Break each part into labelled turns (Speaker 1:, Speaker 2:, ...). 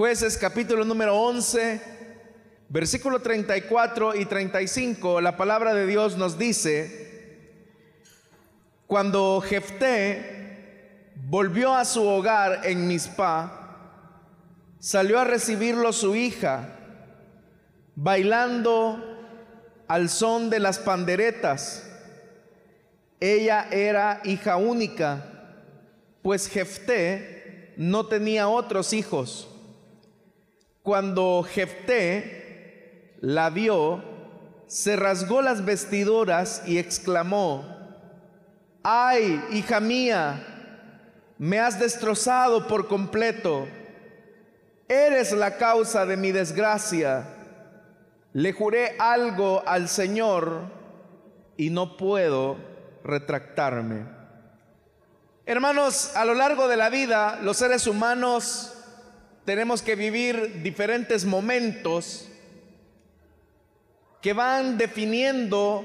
Speaker 1: Jueces capítulo número 11, versículo 34 y 35, la palabra de Dios nos dice, cuando Jefté volvió a su hogar en Mizpah, salió a recibirlo su hija, bailando al son de las panderetas. Ella era hija única, pues Jefté no tenía otros hijos. Cuando Jefté la vio, se rasgó las vestiduras y exclamó, ay, hija mía, me has destrozado por completo, eres la causa de mi desgracia. Le juré algo al Señor y no puedo retractarme. Hermanos, a lo largo de la vida, los seres humanos tenemos que vivir diferentes momentos que van definiendo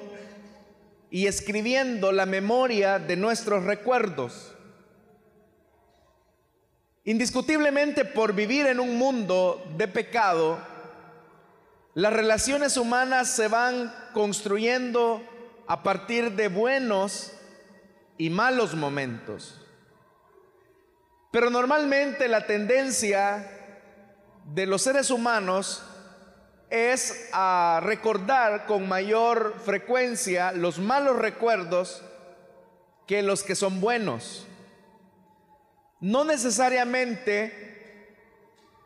Speaker 1: y escribiendo la memoria de nuestros recuerdos. Indiscutiblemente por vivir en un mundo de pecado, las relaciones humanas se van construyendo a partir de buenos y malos momentos. Pero normalmente la tendencia de los seres humanos es a recordar con mayor frecuencia los malos recuerdos que los que son buenos. No necesariamente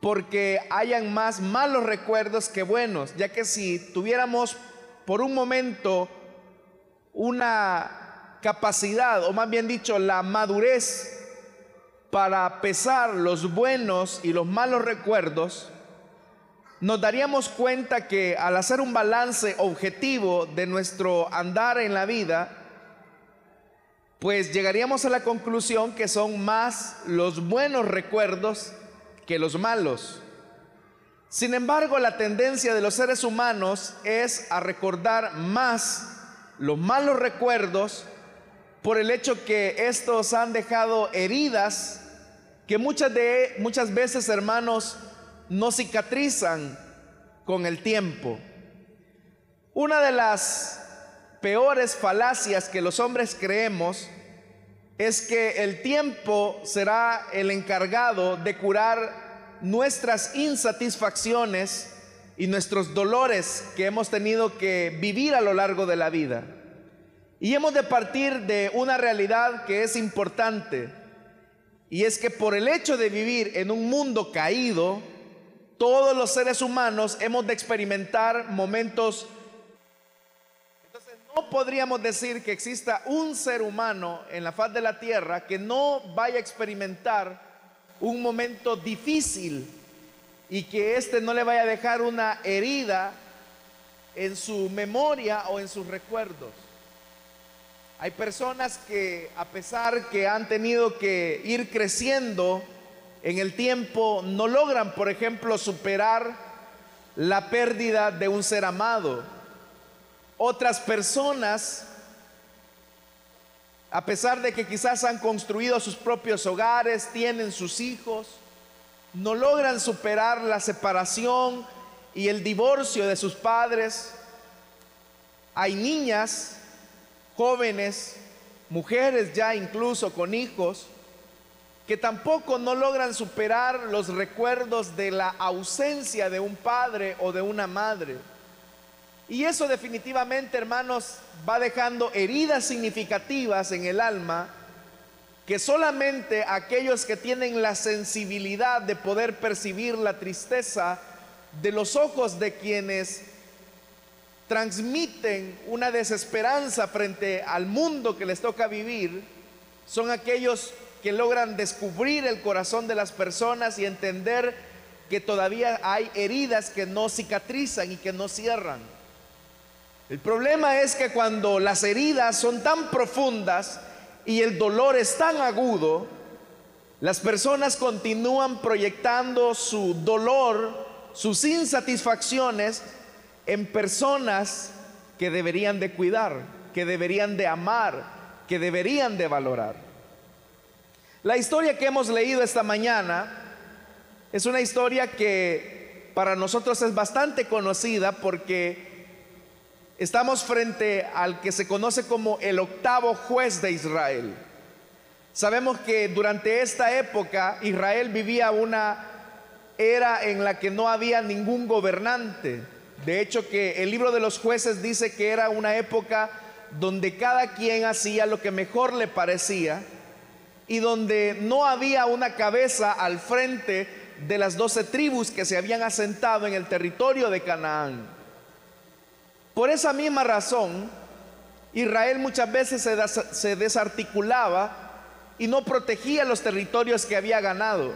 Speaker 1: porque hayan más malos recuerdos que buenos, ya que si tuviéramos por un momento una capacidad, o más bien dicho, la madurez para pesar los buenos y los malos recuerdos, nos daríamos cuenta que al hacer un balance objetivo de nuestro andar en la vida, pues llegaríamos a la conclusión que son más los buenos recuerdos que los malos. Sin embargo, la tendencia de los seres humanos es a recordar más los malos recuerdos por el hecho que estos han dejado heridas que muchas, de, muchas veces, hermanos, no cicatrizan con el tiempo. Una de las peores falacias que los hombres creemos es que el tiempo será el encargado de curar nuestras insatisfacciones y nuestros dolores que hemos tenido que vivir a lo largo de la vida. Y hemos de partir de una realidad que es importante, y es que por el hecho de vivir en un mundo caído, todos los seres humanos hemos de experimentar momentos. Entonces no podríamos decir que exista un ser humano en la faz de la tierra que no vaya a experimentar un momento difícil y que éste no le vaya a dejar una herida en su memoria o en sus recuerdos. Hay personas que a pesar que han tenido que ir creciendo en el tiempo, no logran, por ejemplo, superar la pérdida de un ser amado. Otras personas, a pesar de que quizás han construido sus propios hogares, tienen sus hijos, no logran superar la separación y el divorcio de sus padres. Hay niñas jóvenes, mujeres ya incluso con hijos, que tampoco no logran superar los recuerdos de la ausencia de un padre o de una madre. Y eso definitivamente, hermanos, va dejando heridas significativas en el alma que solamente aquellos que tienen la sensibilidad de poder percibir la tristeza de los ojos de quienes transmiten una desesperanza frente al mundo que les toca vivir son aquellos que logran descubrir el corazón de las personas y entender que todavía hay heridas que no cicatrizan y que no cierran. El problema es que cuando las heridas son tan profundas y el dolor es tan agudo, las personas continúan proyectando su dolor, sus insatisfacciones en personas que deberían de cuidar, que deberían de amar, que deberían de valorar. La historia que hemos leído esta mañana Es una historia que para nosotros es bastante conocida porque estamos frente al que se conoce como el octavo juez de Israel. Sabemos que durante esta época Israel vivía una era en la que no había ningún gobernante. De hecho que el libro de los jueces dice que era una época donde cada quien hacía lo que mejor le parecía y donde no había una cabeza al frente de las doce tribus que se habían asentado en el territorio de Canaán. Por esa misma razón, Israel muchas veces se, desarticulaba y no protegía los territorios que había ganado.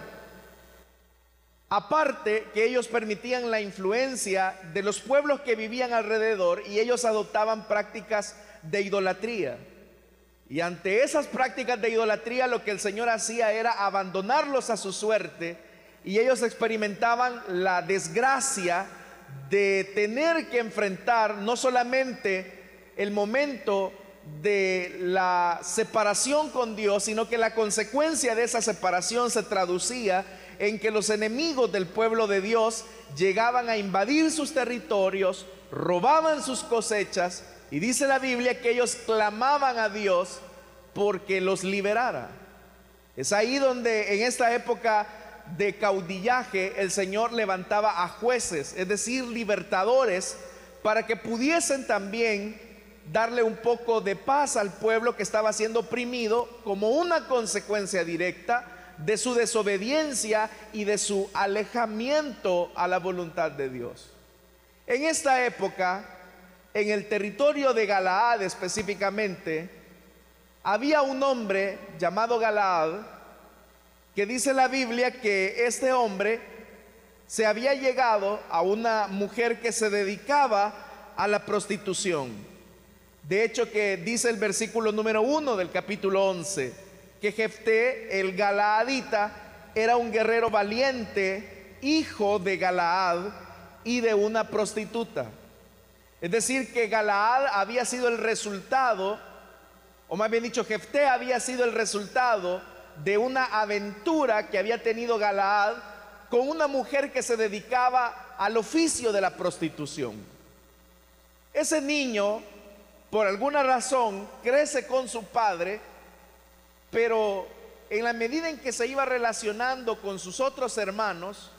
Speaker 1: Aparte que ellos permitían la influencia de los pueblos que vivían alrededor y ellos adoptaban prácticas de idolatría. Y ante esas prácticas de idolatría lo que el Señor hacía era abandonarlos a su suerte y ellos experimentaban la desgracia de tener que enfrentar no solamente el momento de la separación con Dios, sino que la consecuencia de esa separación se traducía en que los enemigos del pueblo de Dios llegaban a invadir sus territorios, robaban sus cosechas, y dice la Biblia que ellos clamaban a Dios porque los liberara. Es ahí donde en esta época de caudillaje el Señor levantaba a jueces, es decir, libertadores, para que pudiesen también darle un poco de paz al pueblo que estaba siendo oprimido como una consecuencia directa de su desobediencia y de su alejamiento a la voluntad de Dios. En esta época, en el territorio de Galaad específicamente, había un hombre llamado Galaad que dice la Biblia que este hombre se había llegado a una mujer que se dedicaba a la prostitución. De hecho que dice el versículo número uno del capítulo 11, que Jefté, el Galaadita, era un guerrero valiente, hijo de Galaad y de una prostituta. Es decir, que Galaad había sido el resultado, o más bien dicho, Jefté había sido el resultado de una aventura que había tenido Galaad con una mujer que se dedicaba al oficio de la prostitución. Ese niño, por alguna razón, crece con su padre, pero en la medida en que se iba relacionando con sus otros hermanos,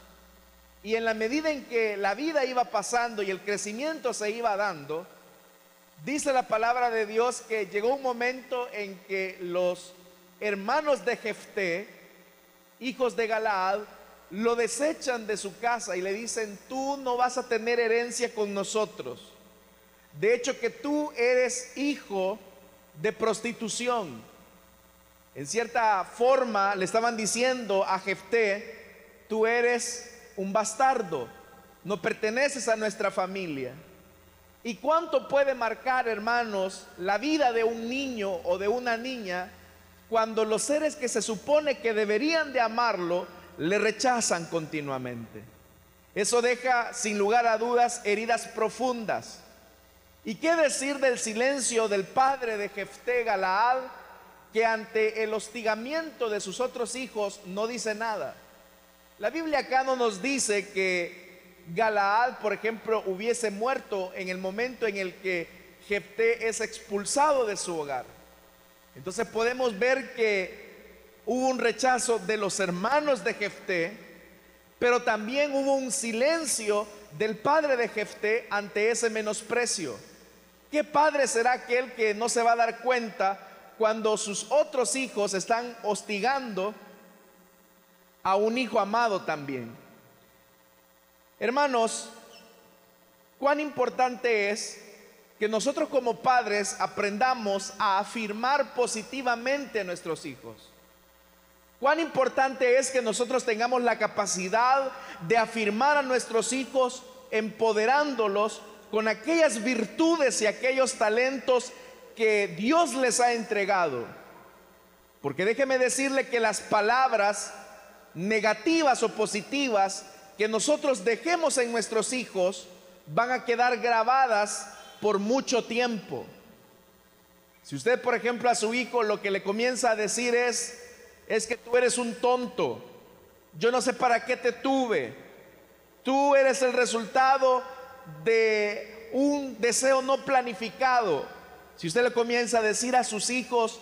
Speaker 1: y en la medida en que la vida iba pasando y el crecimiento se iba dando, dice la palabra de Dios que llegó un momento en que los hermanos de Jefté, hijos de Galaad, lo desechan de su casa y le dicen, tú no vas a tener herencia con nosotros. De hecho que tú eres hijo de prostitución. En cierta forma le estaban diciendo a Jefté, tú eres un bastardo, no perteneces a nuestra familia. ¿Y cuánto puede marcar, hermanos, la vida de un niño o de una niña cuando los seres que se supone que deberían de amarlo le rechazan continuamente? Eso deja sin lugar a dudas heridas profundas. ¿Y qué decir del silencio del padre de Jefté Galaad que ante el hostigamiento de sus otros hijos no dice nada? La Biblia acá no nos dice que Galaad, por ejemplo, hubiese muerto en el momento en el que Jefté es expulsado de su hogar. Entonces podemos ver que hubo un rechazo de los hermanos de Jefté, pero también hubo un silencio del padre de Jefté ante ese menosprecio. ¿Qué padre será aquel que no se va a dar cuenta cuando sus otros hijos están hostigando a un hijo amado también. Hermanos, cuán importante es que nosotros como padres aprendamos a afirmar positivamente a nuestros hijos. Cuán importante es que nosotros tengamos la capacidad de afirmar a nuestros hijos empoderándolos con aquellas virtudes y aquellos talentos que Dios les ha entregado. Porque déjeme decirle que las palabras negativas o positivas que nosotros dejemos en nuestros hijos van a quedar grabadas por mucho tiempo. Si usted, por ejemplo, a su hijo lo que le comienza a decir es, es que tú eres un tonto, yo no sé para qué te tuve. Tú eres el resultado de un deseo no planificado. Si usted le comienza a decir a sus hijos,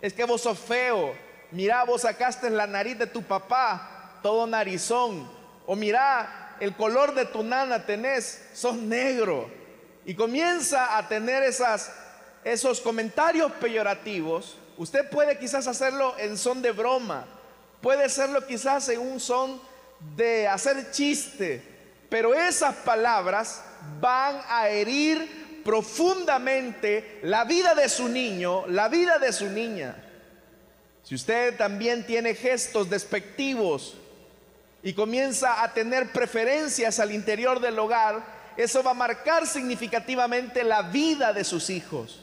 Speaker 1: es que vos sos feo, mira, vos sacaste la nariz de tu papá, todo narizón, o mira, el color de tu nana tenés, sos negro. Y comienza a tener esas, esos comentarios peyorativos. Usted puede quizás hacerlo en son de broma, puede hacerlo quizás en un son de hacer chiste, pero esas palabras van a herir profundamente la vida de su niño, la vida de su niña. Si usted también tiene gestos despectivos y comienza a tener preferencias al interior del hogar, eso va a marcar significativamente la vida de sus hijos.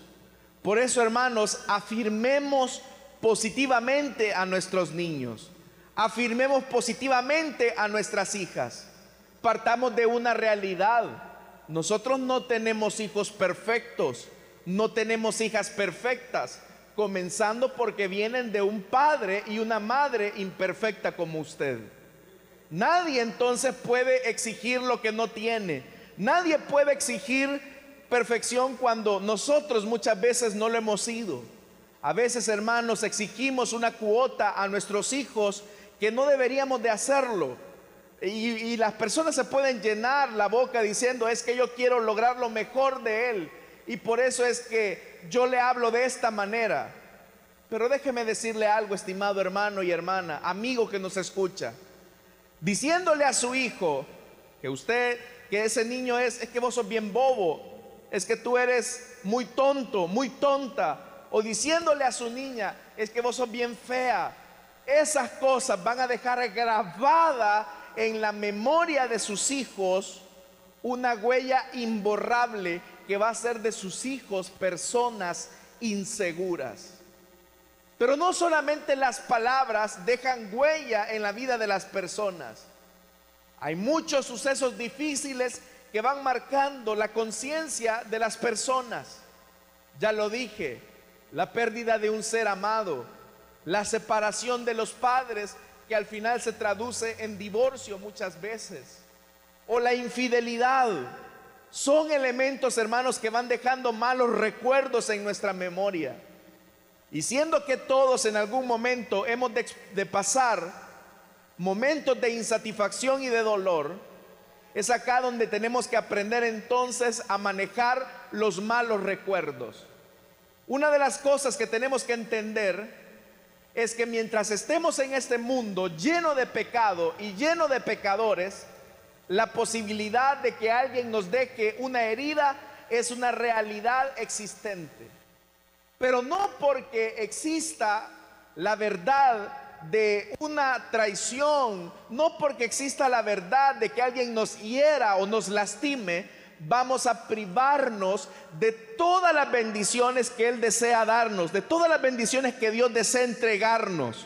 Speaker 1: Por eso, hermanos, afirmemos positivamente a nuestros niños. Afirmemos positivamente a nuestras hijas. Partamos de una realidad. Nosotros no tenemos hijos perfectos, no tenemos hijas perfectas, comenzando porque vienen de un padre y una madre imperfecta como usted. Nadie entonces puede exigir lo que no tiene. Nadie puede exigir perfección cuando nosotros muchas veces no lo hemos sido. A veces, hermanos, exigimos una cuota a nuestros hijos que no deberíamos de hacerlo. Y, las personas se pueden llenar la boca diciendo, es que yo quiero lograr lo mejor de él. Y por eso es que yo le hablo de esta manera. Pero déjeme decirle algo, estimado hermano y hermana, amigo que nos escucha. Diciéndole a su hijo que usted, que ese niño es, es que vos sos bien bobo, es que tú eres muy tonto, muy tonta. O diciéndole a su niña, es que vos sos bien fea, esas cosas van a dejar grabada en la memoria de sus hijos una huella imborrable que va a ser de sus hijos personas inseguras. Pero no solamente las palabras dejan huella en la vida de las personas. Hay muchos sucesos difíciles que van marcando la conciencia de las personas. Ya lo dije, la pérdida de un ser amado, la separación de los padres que al final se traduce en divorcio muchas veces, o la infidelidad. Son elementos, hermanos, que van dejando malos recuerdos en nuestra memoria. Y siendo que todos en algún momento hemos de, pasar momentos de insatisfacción y de dolor, es acá donde tenemos que aprender entonces a manejar los malos recuerdos. Una de las cosas que tenemos que entender es que mientras estemos en este mundo lleno de pecado y lleno de pecadores, la posibilidad de que alguien nos deje una herida es una realidad existente. Pero no porque exista la verdad de una traición, no porque exista la verdad de que alguien nos hiera o nos lastime, vamos a privarnos de todas las bendiciones que Él desea darnos, de todas las bendiciones que Dios desea entregarnos.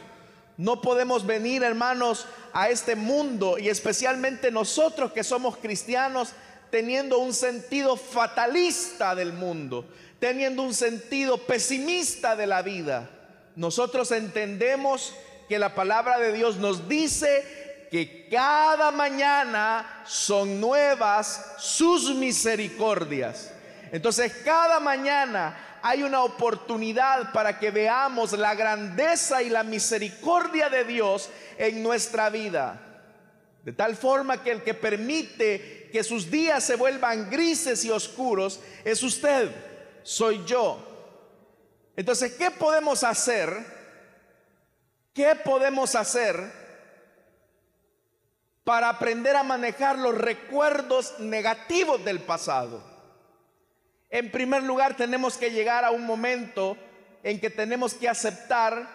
Speaker 1: No podemos venir, hermanos, a este mundo y especialmente nosotros que somos cristianos teniendo un sentido fatalista del mundo, teniendo un sentido pesimista de la vida. Nosotros entendemos que la palabra de Dios nos dice que cada mañana son nuevas sus misericordias. Entonces cada mañana hay una oportunidad para que veamos la grandeza y la misericordia de Dios en nuestra vida. De tal forma que el que permite que sus días se vuelvan grises y oscuros es usted, soy yo. Entonces, ¿qué podemos hacer? ¿Qué podemos hacer para aprender a manejar los recuerdos negativos del pasado. En primer lugar, tenemos que llegar a un momento en que tenemos que aceptar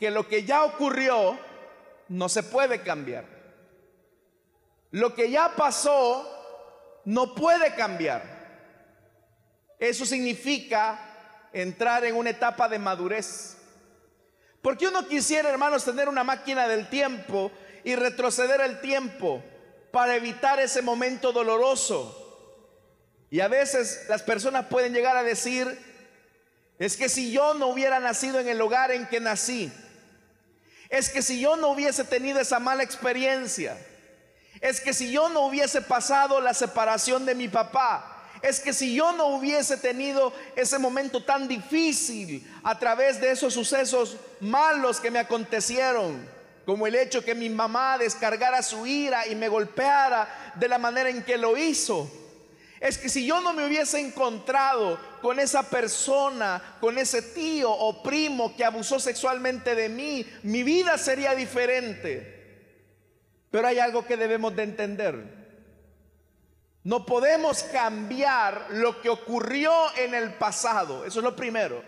Speaker 1: que lo que ya ocurrió no se puede cambiar. Lo que ya pasó no puede cambiar. Eso significa entrar en una etapa de madurez. Porque uno quisiera, hermanos, tener una máquina del tiempo y retroceder el tiempo para evitar ese momento doloroso. Y a veces las personas pueden llegar a decir, es que si yo no hubiera nacido en el hogar en que nací, Es que si yo no hubiese tenido esa mala experiencia, es que si yo no hubiese pasado la separación de mi papá, es que si yo no hubiese tenido ese momento tan difícil a través de esos sucesos malos que me acontecieron, como el hecho que mi mamá descargara su ira y me golpeara de la manera en que lo hizo, es que si yo no me hubiese encontrado con esa persona, con ese tío o primo que abusó sexualmente de mí, mi vida sería diferente. Pero hay algo que debemos de entender. No podemos cambiar lo que ocurrió en el pasado. Eso es lo primero.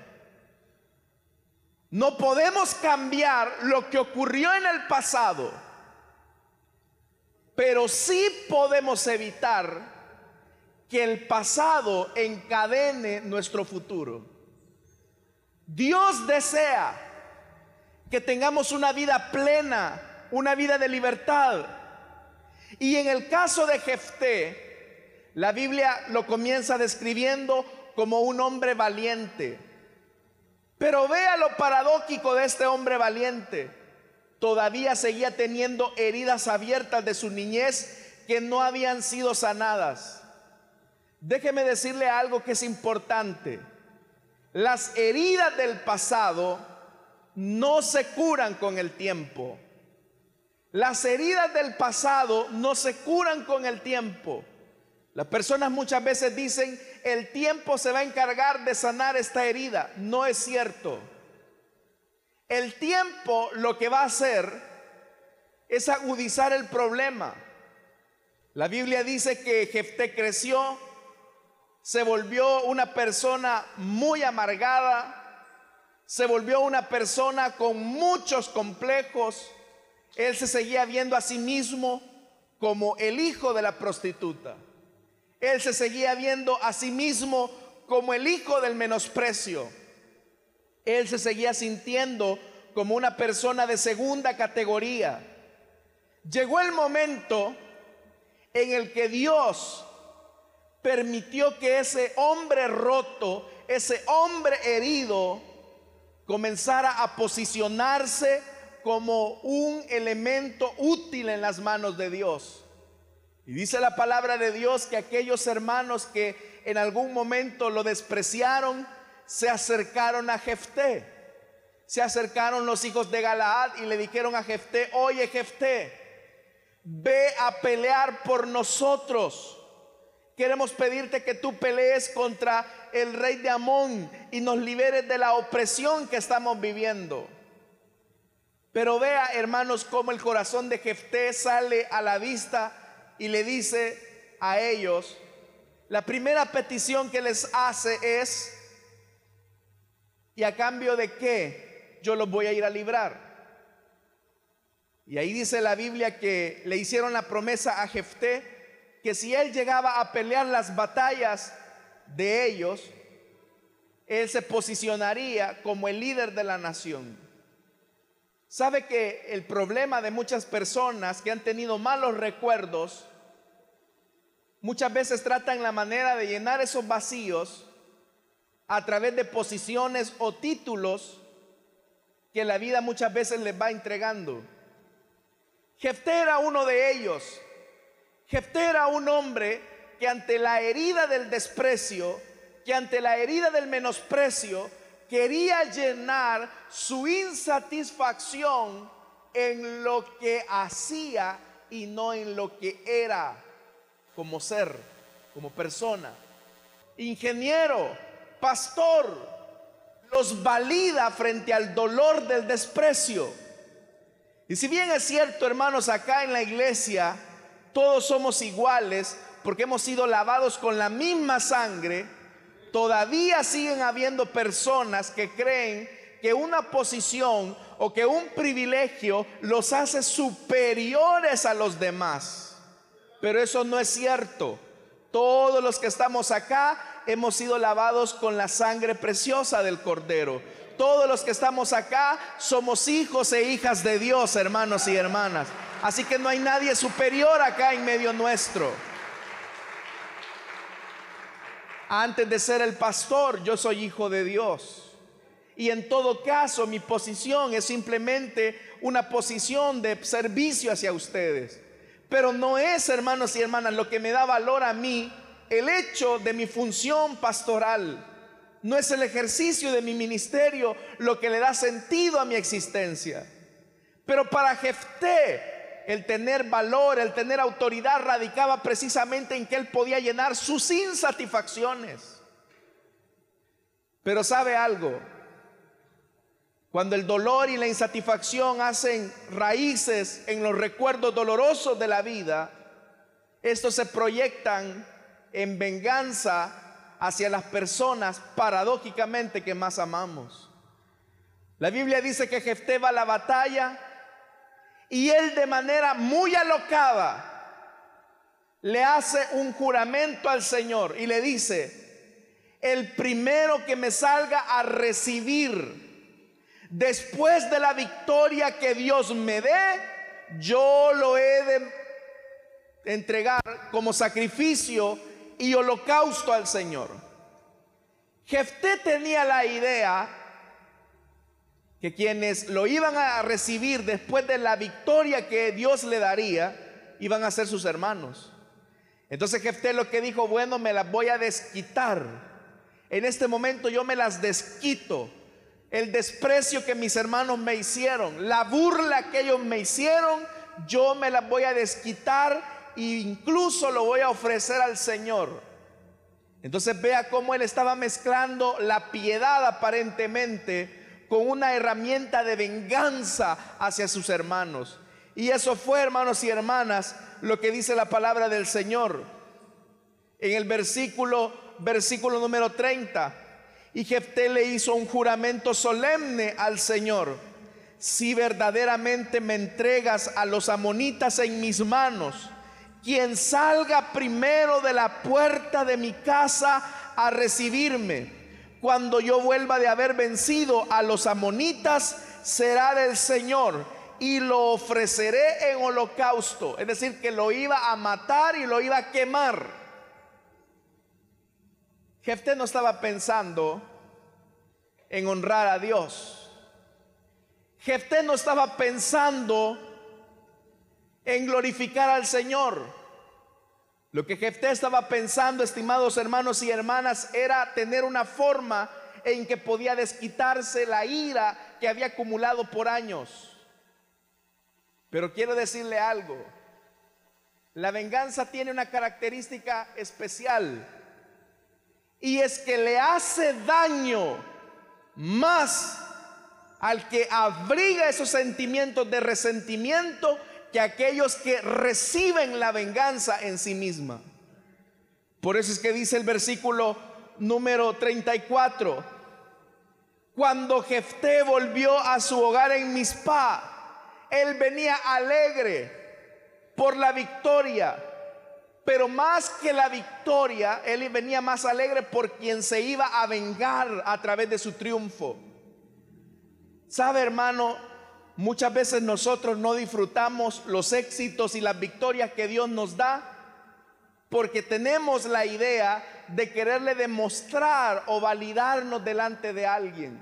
Speaker 1: No podemos cambiar lo que ocurrió en el pasado. Pero sí podemos evitar que el pasado encadene nuestro futuro. Dios desea que tengamos una vida plena, una vida de libertad. Y en el caso de Jefté, la Biblia lo comienza describiendo como un hombre valiente. Pero vea lo paradójico de este hombre valiente. Todavía seguía teniendo heridas abiertas de su niñez que no habían sido sanadas. Déjeme decirle algo que es importante. Las heridas del pasado no se curan con el tiempo. Las heridas del pasado no se curan con el tiempo. Las personas muchas veces dicen, el tiempo se va a encargar de sanar esta herida. No es cierto. El tiempo lo que va a hacer es agudizar el problema. La Biblia dice que Jefté creció, se volvió una persona muy amargada, se volvió una persona con muchos complejos. Él se seguía viendo a sí mismo como el hijo de la prostituta. Él se seguía viendo a sí mismo como el hijo del menosprecio. Él se seguía sintiendo como una persona de segunda categoría. Llegó el momento en el que Dios permitió que ese hombre roto, ese hombre herido, comenzara a posicionarse como un elemento útil en las manos de Dios. Y dice la palabra de Dios que aquellos hermanos que en algún momento lo despreciaron, se acercaron a Jefté. Se acercaron los hijos de Galaad y le dijeron a Jefté, oye Jefté, ve a pelear por nosotros Queremos pedirte que tú pelees contra el rey de Amón y nos liberes de la opresión que estamos viviendo. Pero vea, hermanos, cómo el corazón de Jefté sale a la vista y le dice a ellos, la primera petición que les hace es, ¿y a cambio de qué yo los voy a ir a librar? Y ahí dice la Biblia que le hicieron la promesa a Jefté que si él llegaba a pelear las batallas de ellos, él se posicionaría como el líder de la nación. Sabe que el problema de muchas personas que han tenido malos recuerdos, muchas veces tratan la manera de llenar esos vacíos a través de posiciones o títulos que la vida muchas veces les va entregando. Jefté era uno de ellos. Jefté era un hombre que ante la herida del desprecio, que ante la herida del menosprecio, quería llenar su insatisfacción en lo que hacía y no en lo que era como ser, como persona. Ingeniero, pastor, los valida frente al dolor del desprecio. Y si bien es cierto, hermanos, acá en la iglesia, todos somos iguales porque hemos sido lavados con la misma sangre, todavía siguen habiendo personas que creen que una posición o que un privilegio los hace superiores a los demás. Pero eso no es cierto. Todos los que estamos acá hemos sido lavados con la sangre preciosa del Cordero. Todos los que estamos acá somos hijos e hijas de Dios, hermanos y hermanas. Así que no hay nadie superior acá en medio nuestro. Antes de ser el pastor, yo soy hijo de Dios. y en todo caso mi posición es simplemente una posición de servicio hacia ustedes. Pero no es, hermanos y hermanas, lo que me da valor a mí el hecho de mi función pastoral. No es el ejercicio de mi ministerio lo que le da sentido a mi existencia. Pero para Jefté, el tener valor, el tener autoridad radicaba precisamente en que él podía llenar sus insatisfacciones. Pero sabe algo, cuando el dolor y la insatisfacción hacen raíces en los recuerdos dolorosos de la vida, estos se proyectan en venganza hacia las personas paradójicamente que más amamos. La Biblia dice que Jefté va a la batalla y él de manera muy alocada le hace un juramento al Señor y le dice, el primero que me salga a recibir después de la victoria que Dios me dé, yo lo he de entregar como sacrificio y holocausto al Señor. Jefté tenía la idea que quienes lo iban a recibir después de la victoria que Dios le daría, iban a ser sus hermanos. Entonces Jefté lo que dijo, bueno, me las voy a desquitar. En este momento yo me las desquito. El desprecio que mis hermanos me hicieron, la burla que ellos me hicieron, yo me las voy a desquitar incluso lo voy a ofrecer al Señor. Entonces vea cómo él estaba mezclando la piedad aparentemente con una herramienta de venganza hacia sus hermanos. Y eso fue, hermanos y hermanas, lo que dice la palabra del Señor. En el versículo, versículo número 30. Y Jefté le hizo un juramento solemne al Señor. Si verdaderamente me entregas a los amonitas en mis manos, quien salga primero de la puerta de mi casa a recibirme. Cuando yo vuelva de haber vencido a los amonitas, será del Señor y lo ofreceré en holocausto. Es decir, que lo iba a matar y lo iba a quemar. Jefté no estaba pensando en honrar a Dios. Jefté no estaba pensando en glorificar al Señor. Lo que Jefté estaba pensando, estimados hermanos y hermanas, era tener una forma en que podía desquitarse la ira que había acumulado por años. Pero quiero decirle algo, la venganza tiene una característica especial y es que le hace daño más al que abriga esos sentimientos de resentimiento que aquellos que reciben la venganza en sí misma. Por eso es que dice el versículo número 34, cuando Jefté volvió a su hogar en Mispa, él venía alegre por la victoria, pero más que la victoria, él venía más alegre por quien se iba a vengar a través de su triunfo. ¿Sabe, hermano? Muchas veces nosotros no disfrutamos los éxitos y las victorias que Dios nos da porque tenemos la idea de quererle demostrar o validarnos delante de alguien.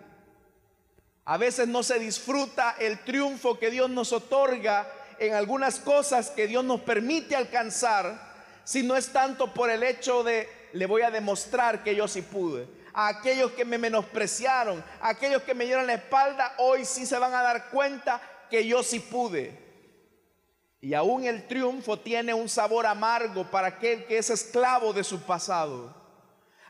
Speaker 1: A veces no se disfruta el triunfo que Dios nos otorga en algunas cosas que Dios nos permite alcanzar, si no es tanto por el hecho de le voy a demostrar que yo sí pude a aquellos que me menospreciaron, a aquellos que me dieron la espalda, hoy sí se van a dar cuenta que yo sí pude. Y aún el triunfo tiene un sabor amargo para aquel que es esclavo de su pasado.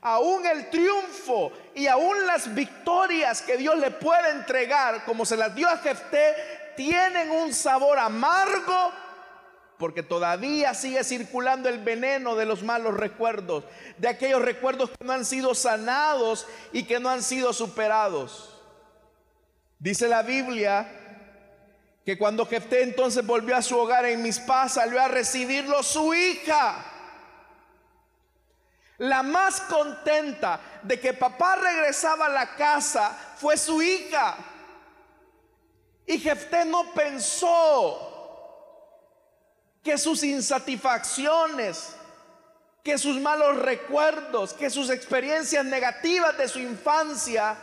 Speaker 1: Aún el triunfo y aún las victorias que Dios le puede entregar, como se las dio a Jefté, tienen un sabor amargo porque todavía sigue circulando el veneno de los malos recuerdos, de aquellos recuerdos que no han sido sanados y que no han sido superados. Dice la Biblia que cuando Jefté entonces volvió a su hogar en Mispa, salió a recibirlo su hija. La más contenta de que papá regresaba a la casa fue su hija. Y Jefté no pensó que sus insatisfacciones, que sus malos recuerdos, que sus experiencias negativas de su infancia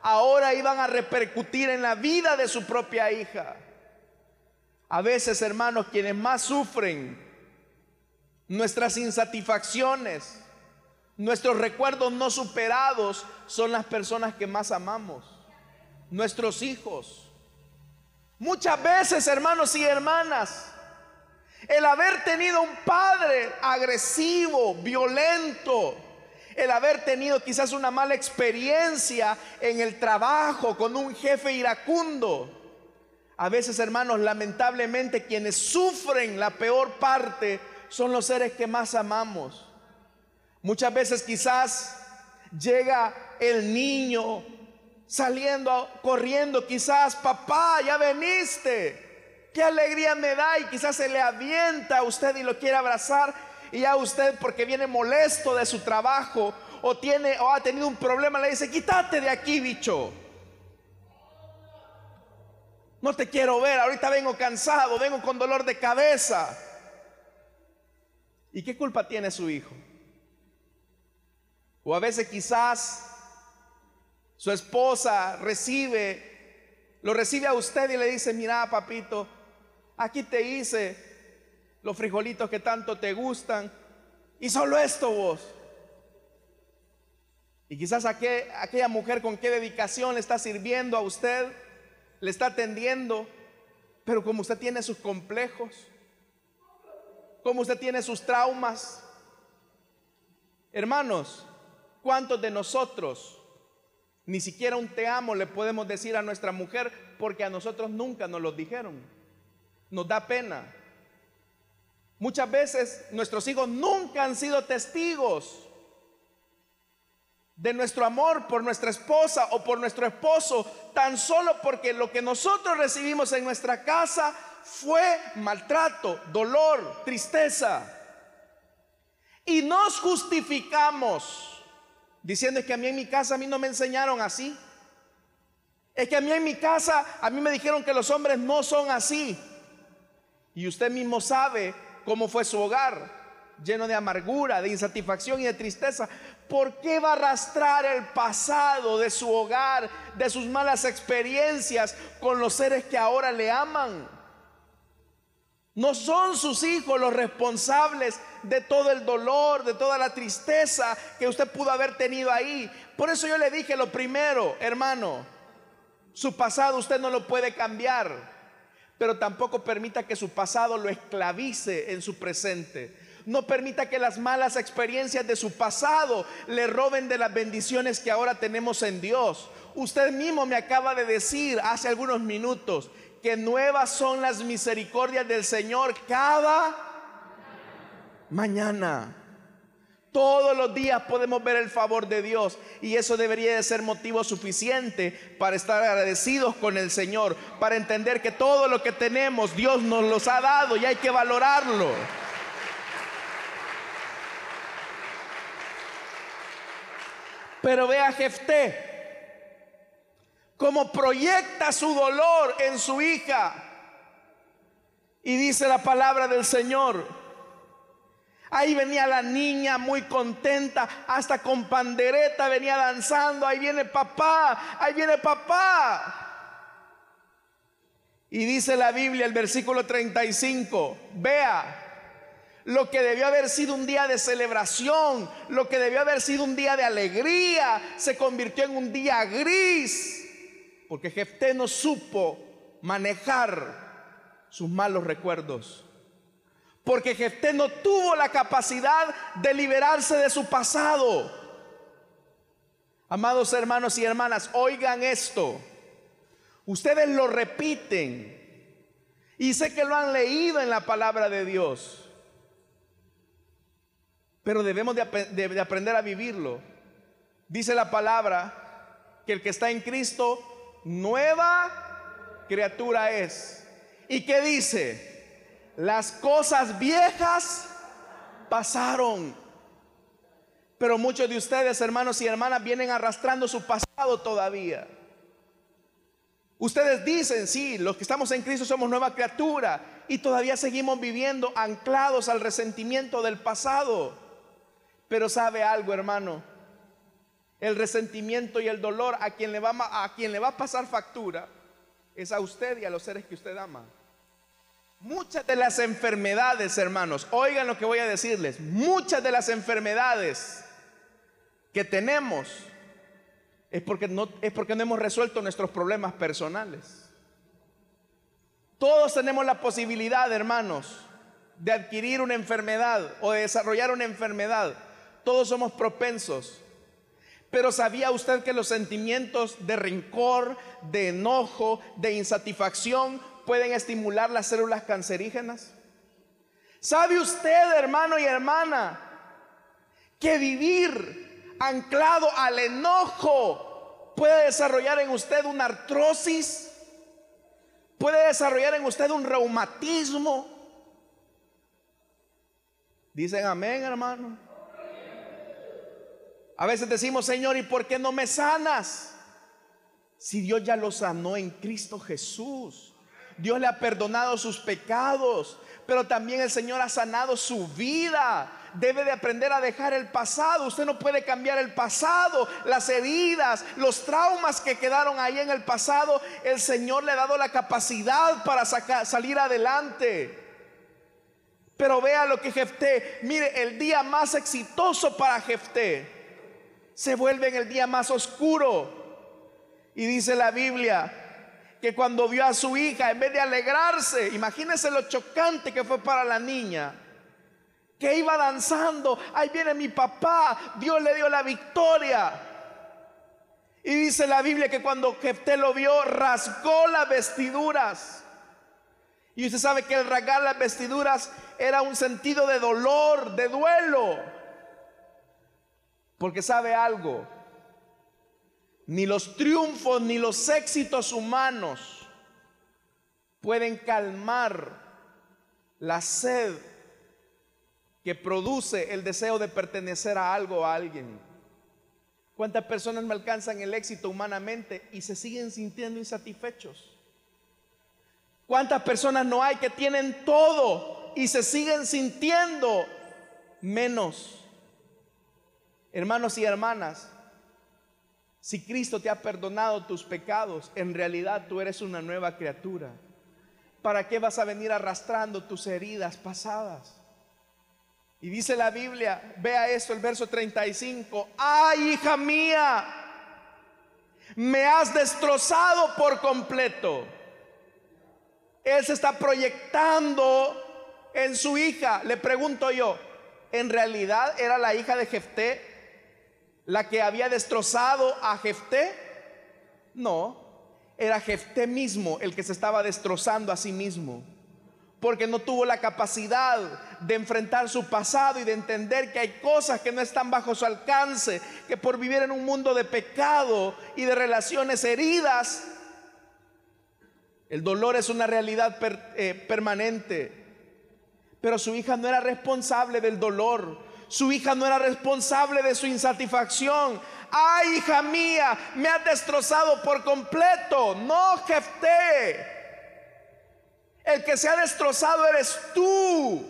Speaker 1: ahora iban a repercutir en la vida de su propia hija. A veces, hermanos, quienes más sufren nuestras insatisfacciones, nuestros recuerdos no superados, son las personas que más amamos, nuestros hijos. Muchas veces, hermanos y hermanas, el haber tenido un padre agresivo, violento, el haber tenido quizás una mala experiencia en el trabajo con un jefe iracundo. A veces, hermanos, lamentablemente quienes sufren la peor parte son los seres que más amamos. Muchas veces quizás llega el niño saliendo, corriendo, quizás, papá, ya veniste. Qué alegría me da y quizás se le avienta a usted y lo quiere abrazar y a usted porque viene molesto de su trabajo o tiene o ha tenido un problema le dice, "Quítate de aquí, bicho." No te quiero ver, ahorita vengo cansado, vengo con dolor de cabeza. ¿Y qué culpa tiene su hijo? O a veces quizás su esposa recibe, lo recibe a usted y le dice, mira papito, aquí te hice los frijolitos que tanto te gustan y solo esto vos. Y quizás aquella mujer con qué dedicación le está sirviendo a usted, le está atendiendo, pero como usted tiene sus complejos, como usted tiene sus traumas, hermanos, ¿cuántos de nosotros ni siquiera un te amo le podemos decir a nuestra mujer porque a nosotros nunca nos lo dijeron? Nos da pena. Muchas veces nuestros hijos nunca han sido testigos de nuestro amor por nuestra esposa o por nuestro esposo, tan solo porque lo que nosotros recibimos en nuestra casa fue maltrato, dolor, tristeza. Y nos justificamos diciendo que a mí en mi casa a mí no me enseñaron así. Es que a mí en mi casa a mí me dijeron que los hombres no son así. Y usted mismo sabe cómo fue su hogar, lleno de amargura, de insatisfacción y de tristeza. ¿Por qué va a arrastrar el pasado de su hogar, de sus malas experiencias con los seres que ahora le aman? No son sus hijos los responsables de todo el dolor, de toda la tristeza que usted pudo haber tenido ahí. Por eso yo le dije lo primero, hermano, su pasado usted no lo puede cambiar pero tampoco permita que su pasado lo esclavice en su presente. No permita que las malas experiencias de su pasado le roben de las bendiciones que ahora tenemos en Dios. Usted mismo me acaba de decir hace algunos minutos que nuevas son las misericordias del Señor cada mañana. Todos los días podemos ver el favor de Dios y eso debería de ser motivo suficiente para estar agradecidos con el Señor, para entender que todo lo que tenemos Dios nos los ha dado y hay que valorarlo. Pero vea Jefté cómo proyecta su dolor en su hija. Y dice la palabra del Señor, Ahí venía la niña muy contenta, hasta con pandereta venía danzando. Ahí viene papá, ahí viene papá. Y dice la Biblia, el versículo 35, vea, lo que debió haber sido un día de celebración, lo que debió haber sido un día de alegría, se convirtió en un día gris, porque Jefté no supo manejar sus malos recuerdos. Porque Jefté no tuvo la capacidad de liberarse de su pasado. Amados hermanos y hermanas, oigan esto. Ustedes lo repiten. Y sé que lo han leído en la palabra de Dios. Pero debemos de, de aprender a vivirlo. Dice la palabra que el que está en Cristo, nueva criatura es. ¿Y qué dice? Las cosas viejas pasaron. Pero muchos de ustedes, hermanos y hermanas, vienen arrastrando su pasado todavía. Ustedes dicen, sí, los que estamos en Cristo somos nueva criatura y todavía seguimos viviendo anclados al resentimiento del pasado. Pero sabe algo, hermano, el resentimiento y el dolor a quien le va a, quien le va a pasar factura es a usted y a los seres que usted ama. Muchas de las enfermedades, hermanos, oigan lo que voy a decirles, muchas de las enfermedades que tenemos es porque no, es porque no hemos resuelto nuestros problemas personales. Todos tenemos la posibilidad, hermanos, de adquirir una enfermedad o de desarrollar una enfermedad. Todos somos propensos. Pero ¿sabía usted que los sentimientos de rencor, de enojo, de insatisfacción pueden estimular las células cancerígenas? ¿Sabe usted, hermano y hermana, que vivir anclado al enojo puede desarrollar en usted una artrosis? ¿Puede desarrollar en usted un reumatismo? Dicen amén, hermano. A veces decimos, Señor, ¿y por qué no me sanas? Si Dios ya lo sanó en Cristo Jesús. Dios le ha perdonado sus pecados, pero también el Señor ha sanado su vida. Debe de aprender a dejar el pasado. Usted no puede cambiar el pasado, las heridas, los traumas que quedaron ahí en el pasado. El Señor le ha dado la capacidad para salir adelante. Pero vea lo que Jefté, mire, el día más exitoso para Jefté se vuelve en el día más oscuro. Y dice la Biblia que cuando vio a su hija, en vez de alegrarse, imagínese lo chocante que fue para la niña, que iba danzando, ahí viene mi papá, Dios le dio la victoria. Y dice la Biblia que cuando Jefté lo vio, rasgó las vestiduras. Y usted sabe que el rasgar las vestiduras era un sentido de dolor, de duelo. Porque sabe algo, ni los triunfos ni los éxitos humanos pueden calmar la sed que produce el deseo de pertenecer a algo o a alguien. ¿Cuántas personas me alcanzan el éxito humanamente y se siguen sintiendo insatisfechos? ¿Cuántas personas no hay que tienen todo y se siguen sintiendo menos. Hermanos y hermanas, si Cristo te ha perdonado tus pecados, en realidad tú eres una nueva criatura. ¿Para qué vas a venir arrastrando tus heridas pasadas? Y dice la Biblia, vea esto, el verso 35, ay hija mía, me has destrozado por completo. Él se está proyectando en su hija. Le pregunto yo, ¿en realidad era la hija de Jefté la que había destrozado a Jefté? No, era Jefté mismo el que se estaba destrozando a sí mismo. Porque no tuvo la capacidad de enfrentar su pasado y de entender que hay cosas que no están bajo su alcance, que por vivir en un mundo de pecado y de relaciones heridas, el dolor es una realidad eh, permanente. Pero su hija no era responsable del dolor. Su hija no era responsable de su insatisfacción. Ay, hija mía, me has destrozado por completo. No, Jefté. El que se ha destrozado eres tú.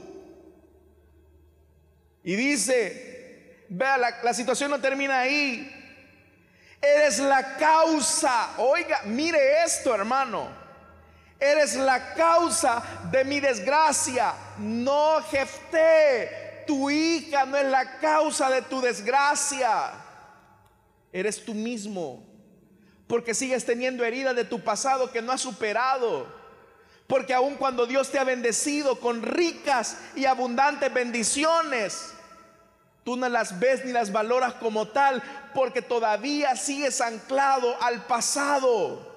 Speaker 1: Y dice, vea, la, la situación no termina ahí. Eres la causa. Oiga, mire esto, hermano. Eres la causa de mi desgracia. No, Jefté, tu hija no es la causa de tu desgracia. Eres tú mismo. Porque sigues teniendo heridas de tu pasado que no has superado. Porque aun cuando Dios te ha bendecido con ricas y abundantes bendiciones, tú no las ves ni las valoras como tal porque todavía sigues anclado al pasado.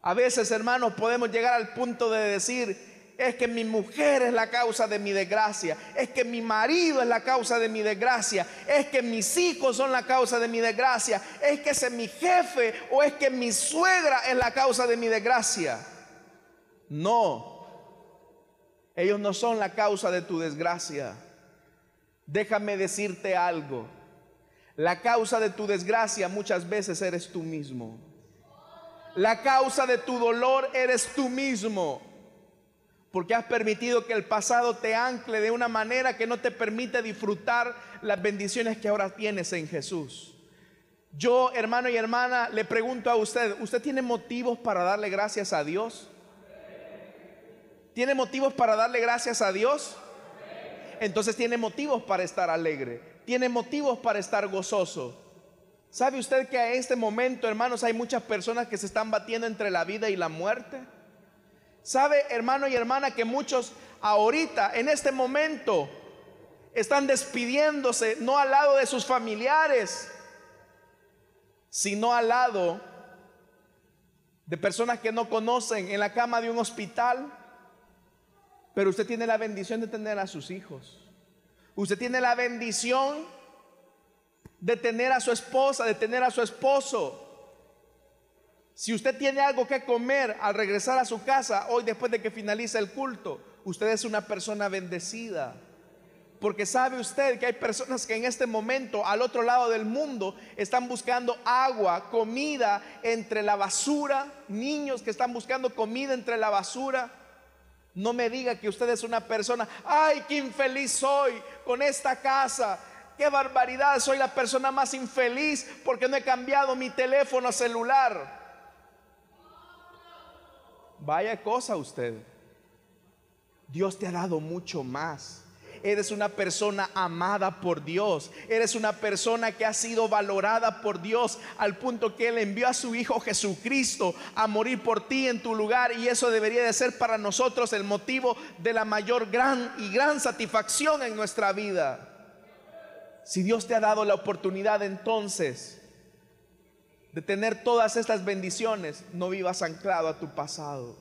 Speaker 1: A veces, hermanos, podemos llegar al punto de decir, es que mi mujer es la causa de mi desgracia, es que mi marido es la causa de mi desgracia, es que mis hijos son la causa de mi desgracia, es que ese es mi jefe o es que mi suegra es la causa de mi desgracia. No, ellos no son la causa de tu desgracia. Déjame decirte algo. La causa de tu desgracia muchas veces eres tú mismo. La causa de tu dolor eres tú mismo. Porque has permitido que el pasado te ancle de una manera que no te permite disfrutar las bendiciones que ahora tienes en Jesús. Yo, hermano y hermana, le pregunto a usted, ¿usted tiene motivos para darle gracias a Dios? ¿Tiene motivos para darle gracias a Dios? Entonces tiene motivos para estar alegre, tiene motivos para estar gozoso. ¿Sabe usted que a este momento, hermanos, hay muchas personas que se están batiendo entre la vida y la muerte? ¿Sabe, hermano y hermana, que muchos ahorita, en este momento, están despidiéndose no al lado de sus familiares, sino al lado de personas que no conocen en la cama de un hospital? Pero usted tiene la bendición de tener a sus hijos. Usted tiene la bendición de tener a su esposa, de tener a su esposo. Si usted tiene algo que comer al regresar a su casa hoy después de que finalice el culto, usted es una persona bendecida. Porque sabe usted que hay personas que en este momento al otro lado del mundo están buscando agua, comida entre la basura, niños que están buscando comida entre la basura. No me diga que usted es una persona, ay, qué infeliz soy con esta casa, qué barbaridad, soy la persona más infeliz porque no he cambiado mi teléfono celular. Vaya cosa usted. Dios te ha dado mucho más. Eres una persona amada por Dios. Eres una persona que ha sido valorada por Dios al punto que Él envió a su Hijo Jesucristo a morir por ti en tu lugar. Y eso debería de ser para nosotros el motivo de la mayor gran y gran satisfacción en nuestra vida. Si Dios te ha dado la oportunidad entonces de tener todas estas bendiciones, no vivas anclado a tu pasado.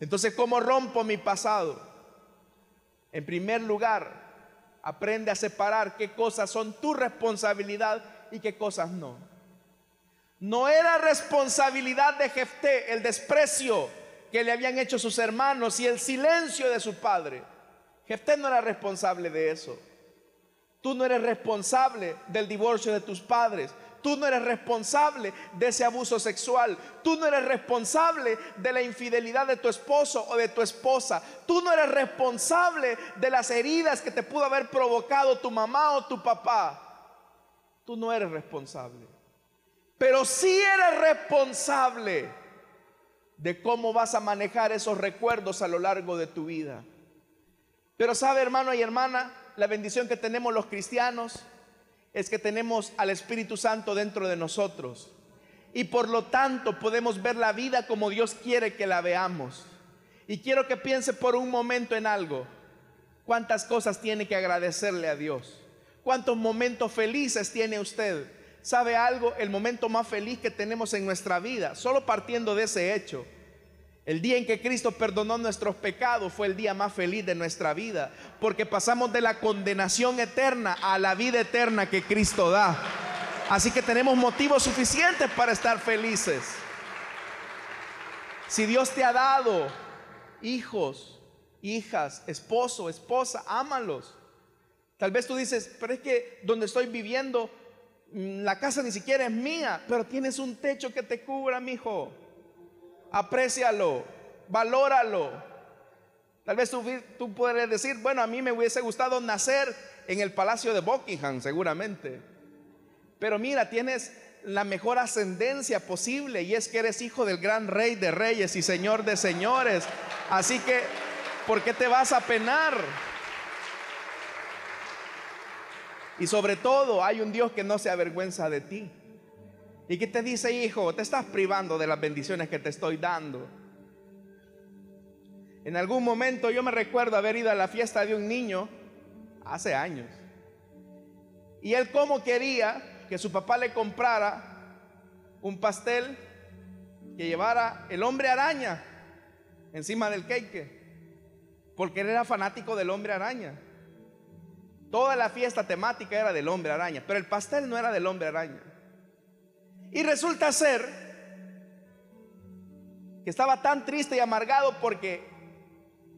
Speaker 1: Entonces, ¿cómo rompo mi pasado? En primer lugar, aprende a separar qué cosas son tu responsabilidad y qué cosas no. No era responsabilidad de Jefté el desprecio que le habían hecho sus hermanos y el silencio de su padre. Jefté no era responsable de eso. Tú no eres responsable del divorcio de tus padres. Tú no eres responsable de ese abuso sexual. Tú no eres responsable de la infidelidad de tu esposo o de tu esposa. Tú no eres responsable de las heridas que te pudo haber provocado tu mamá o tu papá. Tú no eres responsable. Pero sí eres responsable de cómo vas a manejar esos recuerdos a lo largo de tu vida. Pero sabe hermano y hermana, la bendición que tenemos los cristianos es que tenemos al Espíritu Santo dentro de nosotros. Y por lo tanto podemos ver la vida como Dios quiere que la veamos. Y quiero que piense por un momento en algo. ¿Cuántas cosas tiene que agradecerle a Dios? ¿Cuántos momentos felices tiene usted? ¿Sabe algo? El momento más feliz que tenemos en nuestra vida, solo partiendo de ese hecho, el día en que Cristo perdonó nuestros pecados fue el día más feliz de nuestra vida, porque pasamos de la condenación eterna a la vida eterna que Cristo da. Así que tenemos motivos suficientes para estar felices. Si Dios te ha dado hijos, hijas, esposo, esposa, ámalos. Tal vez tú dices, pero es que donde estoy viviendo, mm, la casa ni siquiera es mía, pero tienes un techo que te cubra, mi hijo aprécialo, valóralo. Tal vez tú, tú puedes decir, bueno, a mí me hubiese gustado nacer en el palacio de Buckingham, seguramente. Pero mira, tienes la mejor ascendencia posible y es que eres hijo del gran rey de reyes y señor de señores. Así que, ¿por qué te vas a penar? Y sobre todo, hay un Dios que no se avergüenza de ti. ¿Y qué te dice, hijo? Te estás privando de las bendiciones que te estoy dando. En algún momento yo me recuerdo haber ido a la fiesta de un niño hace años. Y él como quería que su papá le comprara un pastel que llevara el hombre araña encima del cake. Porque él era fanático del hombre araña. Toda la fiesta temática era del hombre araña, pero el pastel no era del hombre araña. Y resulta ser que estaba tan triste y amargado porque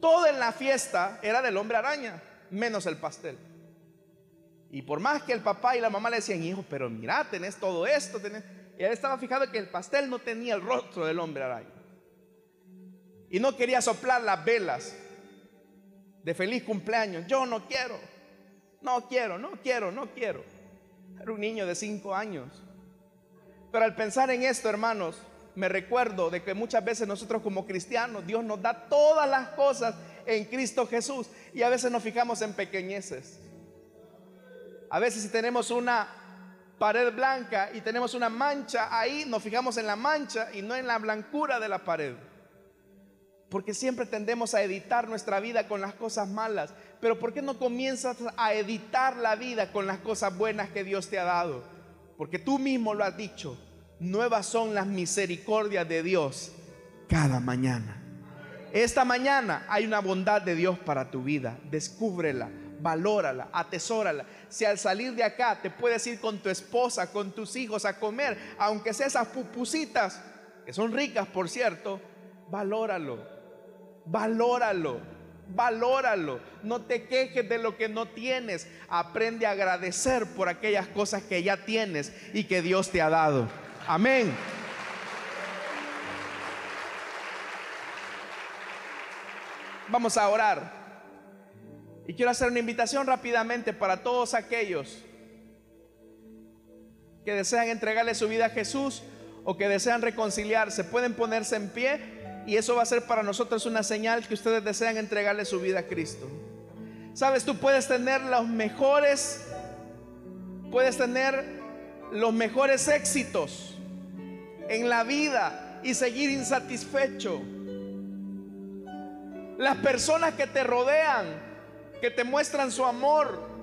Speaker 1: todo en la fiesta era del hombre araña, menos el pastel. Y por más que el papá y la mamá le decían, hijo, pero mira, tenés todo esto, y él estaba fijado que el pastel no tenía el rostro del hombre araña. y no quería soplar las velas de feliz cumpleaños. Yo no quiero, no quiero, no quiero, no quiero. Era un niño de cinco años. Pero al pensar en esto, hermanos, me recuerdo de que muchas veces nosotros como cristianos, Dios nos da todas las cosas en Cristo Jesús y a veces nos fijamos en pequeñeces. A veces si tenemos una pared blanca y tenemos una mancha ahí, nos fijamos en la mancha y no en la blancura de la pared. Porque siempre tendemos a editar nuestra vida con las cosas malas. Pero ¿por qué no comienzas a editar la vida con las cosas buenas que Dios te ha dado? Porque tú mismo lo has dicho. Nuevas son las misericordias de Dios cada mañana. Esta mañana hay una bondad de Dios para tu vida. Descúbrela, valórala, atesórala. Si al salir de acá te puedes ir con tu esposa, con tus hijos a comer, aunque sea esas pupusitas, que son ricas por cierto, valóralo, valóralo, valóralo. No te quejes de lo que no tienes. Aprende a agradecer por aquellas cosas que ya tienes y que Dios te ha dado. Amén. Vamos a orar. Y quiero hacer una invitación rápidamente para todos aquellos que desean entregarle su vida a Jesús o que desean reconciliarse. Pueden ponerse en pie y eso va a ser para nosotros una señal que ustedes desean entregarle su vida a Cristo. Sabes, tú puedes tener los mejores, puedes tener los mejores éxitos en la vida y seguir insatisfecho. Las personas que te rodean, que te muestran su amor,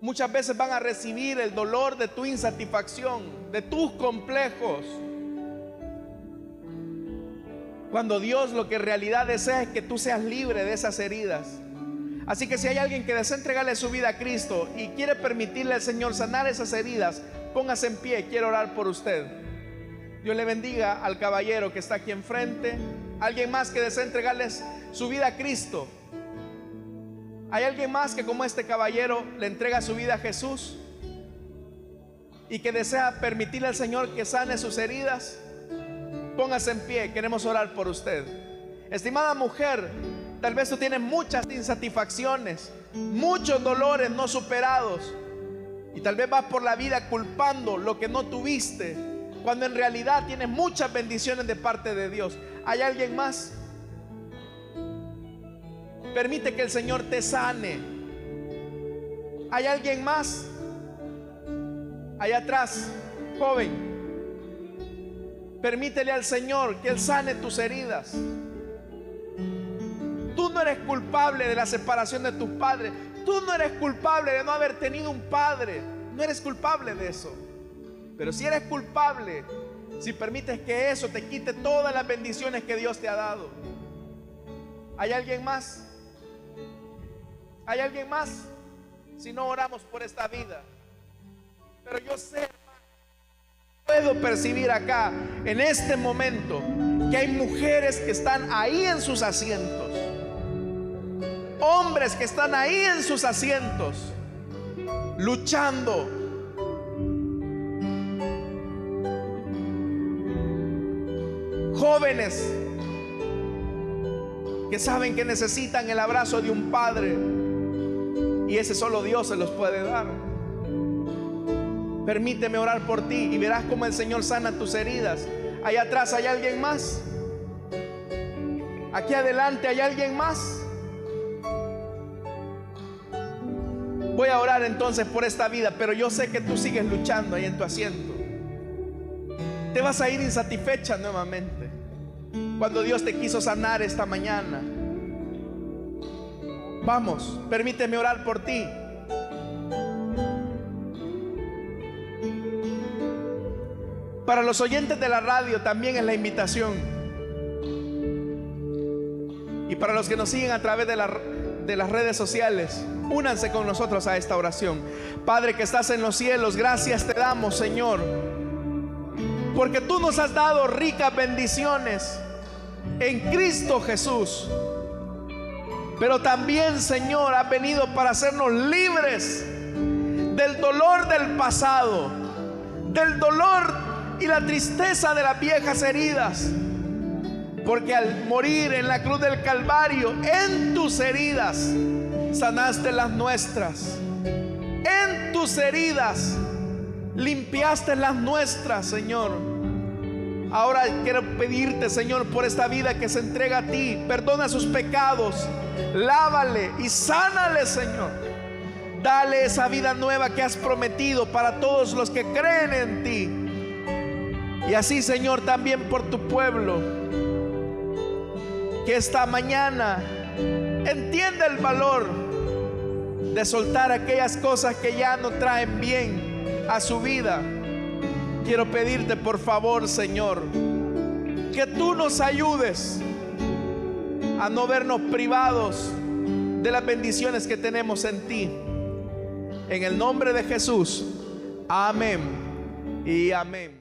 Speaker 1: muchas veces van a recibir el dolor de tu insatisfacción, de tus complejos. Cuando Dios lo que en realidad desea es que tú seas libre de esas heridas. Así que si hay alguien que desea entregarle su vida a Cristo y quiere permitirle al Señor sanar esas heridas, póngase en pie, quiero orar por usted. Dios le bendiga al caballero que está aquí enfrente. Alguien más que desea entregarles su vida a Cristo. ¿Hay alguien más que como este caballero le entrega su vida a Jesús? Y que desea permitirle al Señor que sane sus heridas. Póngase en pie, queremos orar por usted. Estimada mujer, Tal vez tú tienes muchas insatisfacciones, muchos dolores no superados. Y tal vez vas por la vida culpando lo que no tuviste, cuando en realidad tienes muchas bendiciones de parte de Dios. ¿Hay alguien más? Permite que el Señor te sane. ¿Hay alguien más? Allá atrás, joven. Permítele al Señor que Él sane tus heridas. Tú no eres culpable de la separación de tus padres. Tú no eres culpable de no haber tenido un padre. No eres culpable de eso. Pero si eres culpable, si permites que eso te quite todas las bendiciones que Dios te ha dado. ¿Hay alguien más? ¿Hay alguien más? Si no oramos por esta vida. Pero yo sé, puedo percibir acá, en este momento, que hay mujeres que están ahí en sus asientos hombres que están ahí en sus asientos, luchando. Jóvenes que saben que necesitan el abrazo de un padre y ese solo Dios se los puede dar. Permíteme orar por ti y verás cómo el Señor sana tus heridas. Allá atrás hay alguien más. Aquí adelante hay alguien más. Voy a orar entonces por esta vida, pero yo sé que tú sigues luchando ahí en tu asiento. Te vas a ir insatisfecha nuevamente. Cuando Dios te quiso sanar esta mañana. Vamos, permíteme orar por ti. Para los oyentes de la radio también es la invitación. Y para los que nos siguen a través de, las redes sociales, Únanse con nosotros a esta oración. Padre que estás en los cielos, gracias te damos, Señor. Porque tú nos has dado ricas bendiciones en Cristo Jesús. Pero también, Señor, has venido para hacernos libres del dolor del pasado, del dolor y la tristeza de las viejas heridas. Porque al morir en la cruz del Calvario, en tus heridas, sanaste las nuestras. En tus heridas, limpiaste las nuestras, Señor. Ahora quiero pedirte, Señor, por esta vida que se entrega a ti. Perdona sus pecados. Lávale y sánale, Señor. Dale esa vida nueva que has prometido para todos los que creen en ti. Y así, Señor, también por tu pueblo. Que esta mañana entienda el valor de soltar aquellas cosas que ya no traen bien a su vida. Quiero pedirte por favor, Señor, que tú nos ayudes a no vernos privados de las bendiciones que tenemos en ti. En el nombre de Jesús. Amén y amén.